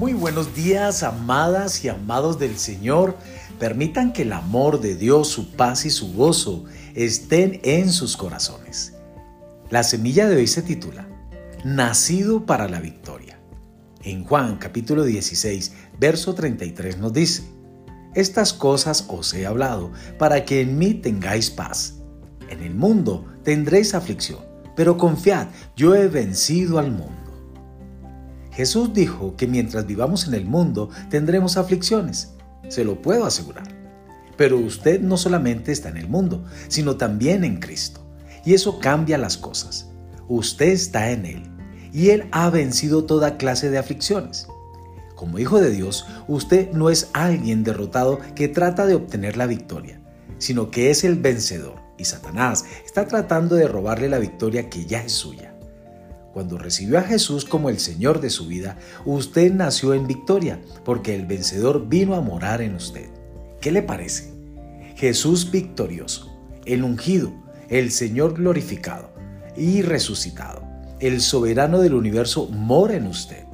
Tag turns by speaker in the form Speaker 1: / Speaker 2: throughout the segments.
Speaker 1: Muy buenos días, amadas y amados del Señor. Permitan que el amor de Dios, su paz y su gozo estén en sus corazones. La semilla de hoy se titula Nacido para la victoria. En Juan capítulo 16, verso 33 nos dice, Estas cosas os he hablado para que en mí tengáis paz. En el mundo tendréis aflicción, pero confiad, yo he vencido al mundo. Jesús dijo que mientras vivamos en el mundo tendremos aflicciones, se lo puedo asegurar. Pero usted no solamente está en el mundo, sino también en Cristo. Y eso cambia las cosas. Usted está en Él y Él ha vencido toda clase de aflicciones. Como hijo de Dios, usted no es alguien derrotado que trata de obtener la victoria, sino que es el vencedor y Satanás está tratando de robarle la victoria que ya es suya. Cuando recibió a Jesús como el Señor de su vida, usted nació en victoria, porque el vencedor vino a morar en usted. ¿Qué le parece? Jesús victorioso, el ungido, el Señor glorificado y resucitado, el soberano del universo mora en usted.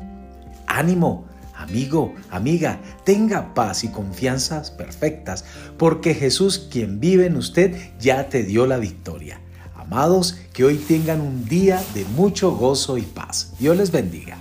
Speaker 1: Ánimo, amigo, amiga, tenga paz y confianzas perfectas, porque Jesús, quien vive en usted, ya te dio la victoria. Amados, que hoy tengan un día de mucho gozo y paz. Dios les bendiga.